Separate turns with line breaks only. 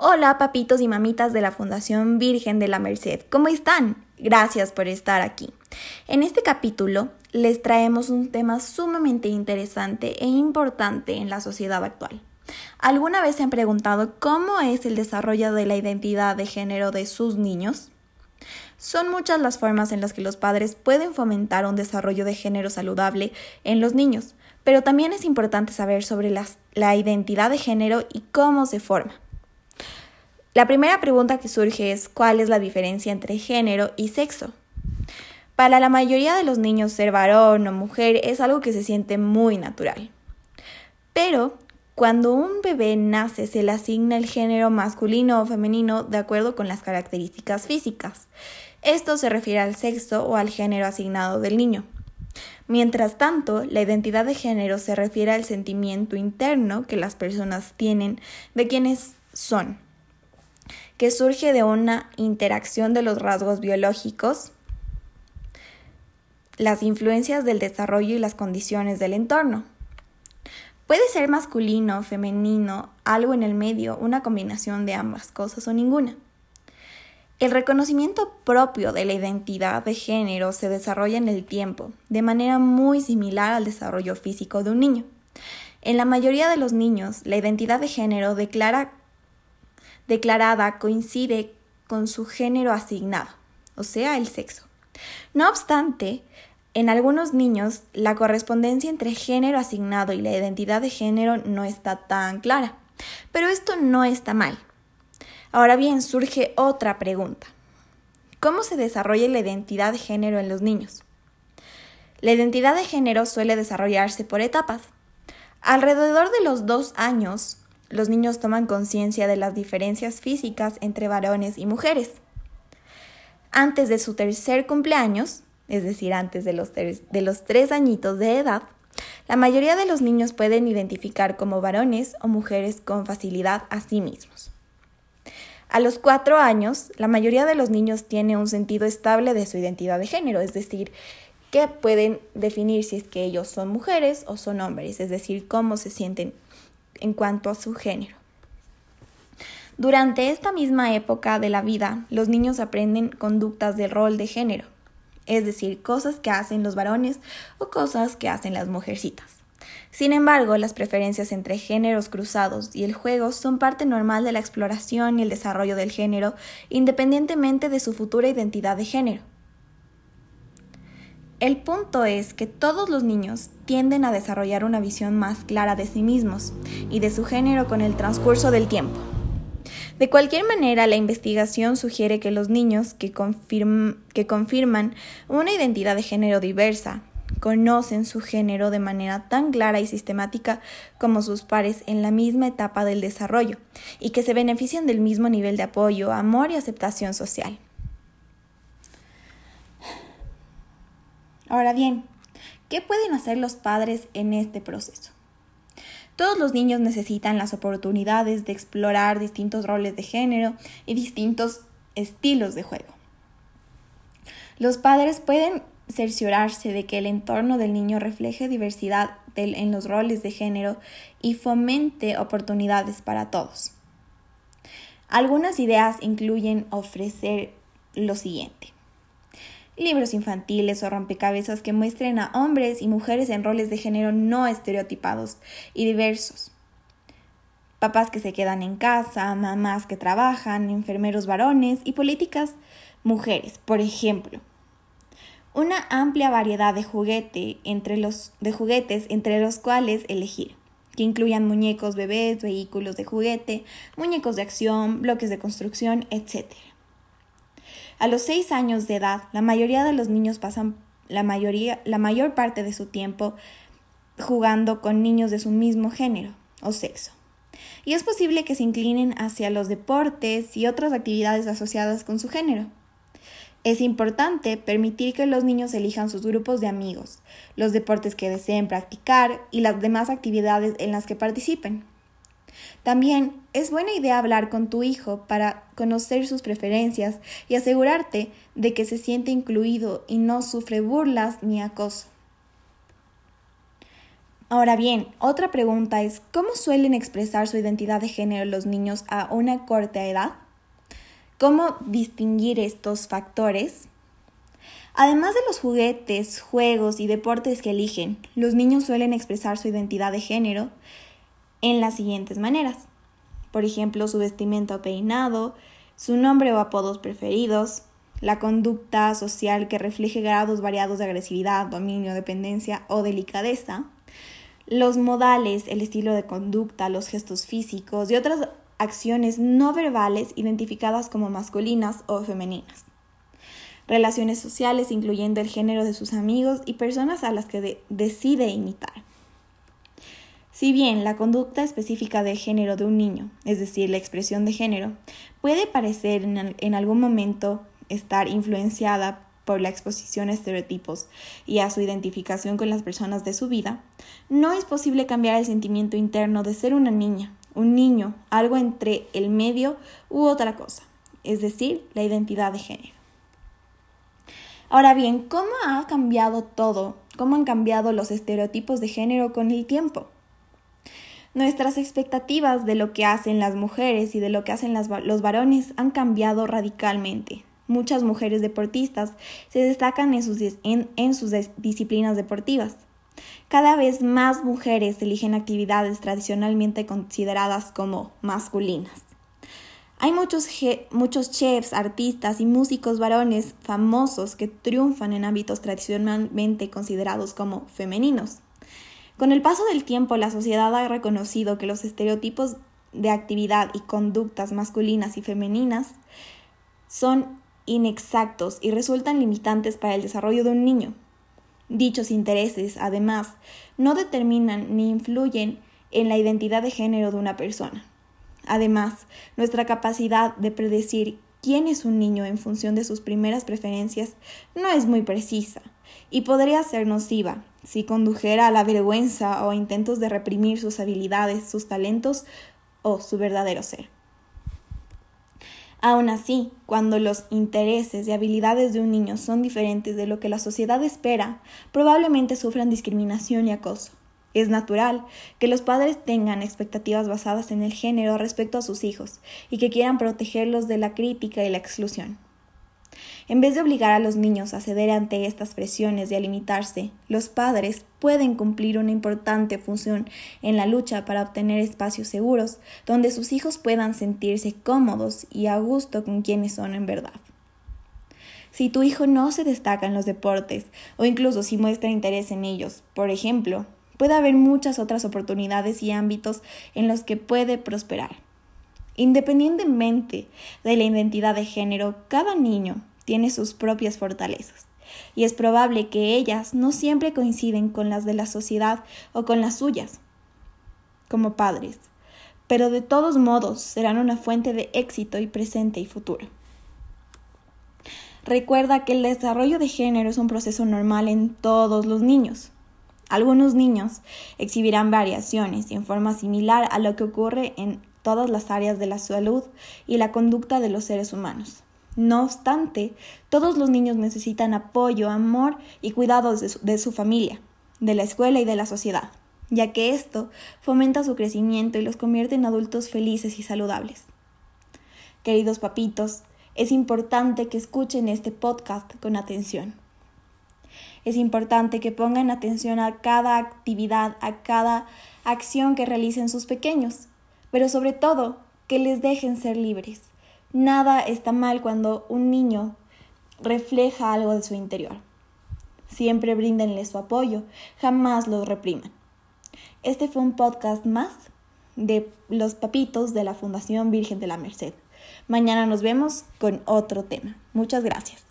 Hola papitos y mamitas de la Fundación Virgen de la Merced, ¿cómo están? Gracias por estar aquí. En este capítulo les traemos un tema sumamente interesante e importante en la sociedad actual. ¿Alguna vez se han preguntado cómo es el desarrollo de la identidad de género de sus niños? Son muchas las formas en las que los padres pueden fomentar un desarrollo de género saludable en los niños, pero también es importante saber sobre la identidad de género y cómo se forma. La primera pregunta que surge es ¿cuál es la diferencia entre género y sexo? Para la mayoría de los niños ser varón o mujer es algo que se siente muy natural. Pero cuando un bebé nace se le asigna el género masculino o femenino de acuerdo con las características físicas. Esto se refiere al sexo o al género asignado del niño. Mientras tanto, la identidad de género se refiere al sentimiento interno que las personas tienen de quienes son que surge de una interacción de los rasgos biológicos, las influencias del desarrollo y las condiciones del entorno. Puede ser masculino, femenino, algo en el medio, una combinación de ambas cosas o ninguna. El reconocimiento propio de la identidad de género se desarrolla en el tiempo, de manera muy similar al desarrollo físico de un niño. En la mayoría de los niños, la identidad de género declara declarada coincide con su género asignado, o sea, el sexo. No obstante, en algunos niños la correspondencia entre género asignado y la identidad de género no está tan clara, pero esto no está mal. Ahora bien, surge otra pregunta. ¿Cómo se desarrolla la identidad de género en los niños? La identidad de género suele desarrollarse por etapas. Alrededor de los dos años, los niños toman conciencia de las diferencias físicas entre varones y mujeres. Antes de su tercer cumpleaños, es decir, antes de los, de los tres añitos de edad, la mayoría de los niños pueden identificar como varones o mujeres con facilidad a sí mismos. A los cuatro años, la mayoría de los niños tiene un sentido estable de su identidad de género, es decir, que pueden definir si es que ellos son mujeres o son hombres, es decir, cómo se sienten en cuanto a su género. Durante esta misma época de la vida, los niños aprenden conductas del rol de género, es decir, cosas que hacen los varones o cosas que hacen las mujercitas. Sin embargo, las preferencias entre géneros cruzados y el juego son parte normal de la exploración y el desarrollo del género, independientemente de su futura identidad de género. El punto es que todos los niños tienden a desarrollar una visión más clara de sí mismos y de su género con el transcurso del tiempo. De cualquier manera, la investigación sugiere que los niños que, confirman una identidad de género diversa conocen su género de manera tan clara y sistemática como sus pares en la misma etapa del desarrollo y que se benefician del mismo nivel de apoyo, amor y aceptación social. Ahora bien, ¿qué pueden hacer los padres en este proceso? Todos los niños necesitan las oportunidades de explorar distintos roles de género y distintos estilos de juego. Los padres pueden cerciorarse de que el entorno del niño refleje diversidad en los roles de género y fomente oportunidades para todos. Algunas ideas incluyen ofrecer lo siguiente libros infantiles o rompecabezas que muestren a hombres y mujeres en roles de género no estereotipados y diversos. Papás que se quedan en casa, mamás que trabajan, enfermeros varones y políticas mujeres, por ejemplo. Una amplia variedad de, juguete entre los, de juguetes entre los cuales elegir, que incluyan muñecos bebés, vehículos de juguete, muñecos de acción, bloques de construcción, etc. A los seis años de edad, la mayoría de los niños pasan la, mayoría, la mayor parte de su tiempo jugando con niños de su mismo género o sexo. Y es posible que se inclinen hacia los deportes y otras actividades asociadas con su género. Es importante permitir que los niños elijan sus grupos de amigos, los deportes que deseen practicar y las demás actividades en las que participen. También es buena idea hablar con tu hijo para conocer sus preferencias y asegurarte de que se siente incluido y no sufre burlas ni acoso. Ahora bien, otra pregunta es, ¿cómo suelen expresar su identidad de género los niños a una corta edad? ¿Cómo distinguir estos factores? Además de los juguetes, juegos y deportes que eligen, los niños suelen expresar su identidad de género en las siguientes maneras. Por ejemplo, su vestimenta o peinado, su nombre o apodos preferidos, la conducta social que refleje grados variados de agresividad, dominio, dependencia o delicadeza, los modales, el estilo de conducta, los gestos físicos y otras acciones no verbales identificadas como masculinas o femeninas. Relaciones sociales incluyendo el género de sus amigos y personas a las que decide imitar. Si bien la conducta específica del género de un niño, es decir, la expresión de género, puede parecer en, en algún momento estar influenciada por la exposición a estereotipos y a su identificación con las personas de su vida, no es posible cambiar el sentimiento interno de ser una niña, un niño, algo entre el medio u otra cosa, es decir, la identidad de género. Ahora bien, ¿cómo ha cambiado todo? ¿Cómo han cambiado los estereotipos de género con el tiempo? Nuestras expectativas de lo que hacen las mujeres y de lo que hacen los varones han cambiado radicalmente muchas mujeres deportistas se destacan en sus, disciplinas deportivas. Cada vez más mujeres eligen actividades tradicionalmente consideradas como masculinas. Hay muchos, muchos chefs, artistas y músicos varones famosos que triunfan en ámbitos tradicionalmente considerados como femeninos. Con el paso del tiempo, la sociedad ha reconocido que los estereotipos de actividad y conductas masculinas y femeninas son inexactos y resultan limitantes para el desarrollo de un niño. Dichos intereses, además, no determinan ni influyen en la identidad de género de una persona. Además, nuestra capacidad de predecir quién es un niño en función de sus primeras preferencias no es muy precisa y podría ser nociva si condujera a la vergüenza o a intentos de reprimir sus habilidades, sus talentos o su verdadero ser. Aún así, cuando los intereses y habilidades de un niño son diferentes de lo que la sociedad espera, probablemente sufran discriminación y acoso. Es natural que los padres tengan expectativas basadas en el género respecto a sus hijos y que quieran protegerlos de la crítica y la exclusión. En vez de obligar a los niños a ceder ante estas presiones y a limitarse, los padres pueden cumplir una importante función en la lucha para obtener espacios seguros donde sus hijos puedan sentirse cómodos y a gusto con quienes son en verdad. Si tu hijo no se destaca en los deportes o incluso si muestra interés en ellos, por ejemplo, puede haber muchas otras oportunidades y ámbitos en los que puede prosperar. Independientemente de la identidad de género, cada niño tiene sus propias fortalezas, y es probable que ellas no siempre coinciden con las de la sociedad o con las suyas, como padres, pero de todos modos serán una fuente de éxito y presente y futuro. Recuerda que el desarrollo de género es un proceso normal en todos los niños. Algunos niños exhibirán variaciones y en forma similar a lo que ocurre en todas las áreas de la salud y la conducta de los seres humanos. No obstante, todos los niños necesitan apoyo, amor y cuidado de su, familia, de la escuela y de la sociedad, ya que esto fomenta su crecimiento y los convierte en adultos felices y saludables. Queridos papitos, es importante que escuchen este podcast con atención. Es importante que pongan atención a cada actividad, a cada acción que realicen sus pequeños, pero sobre todo que les dejen ser libres Nada está mal cuando un niño refleja algo de su interior. Siempre bríndenle su apoyo, jamás lo repriman. Este fue un podcast más de los papitos de la Fundación Virgen de la Merced. Mañana nos vemos con otro tema. Muchas gracias.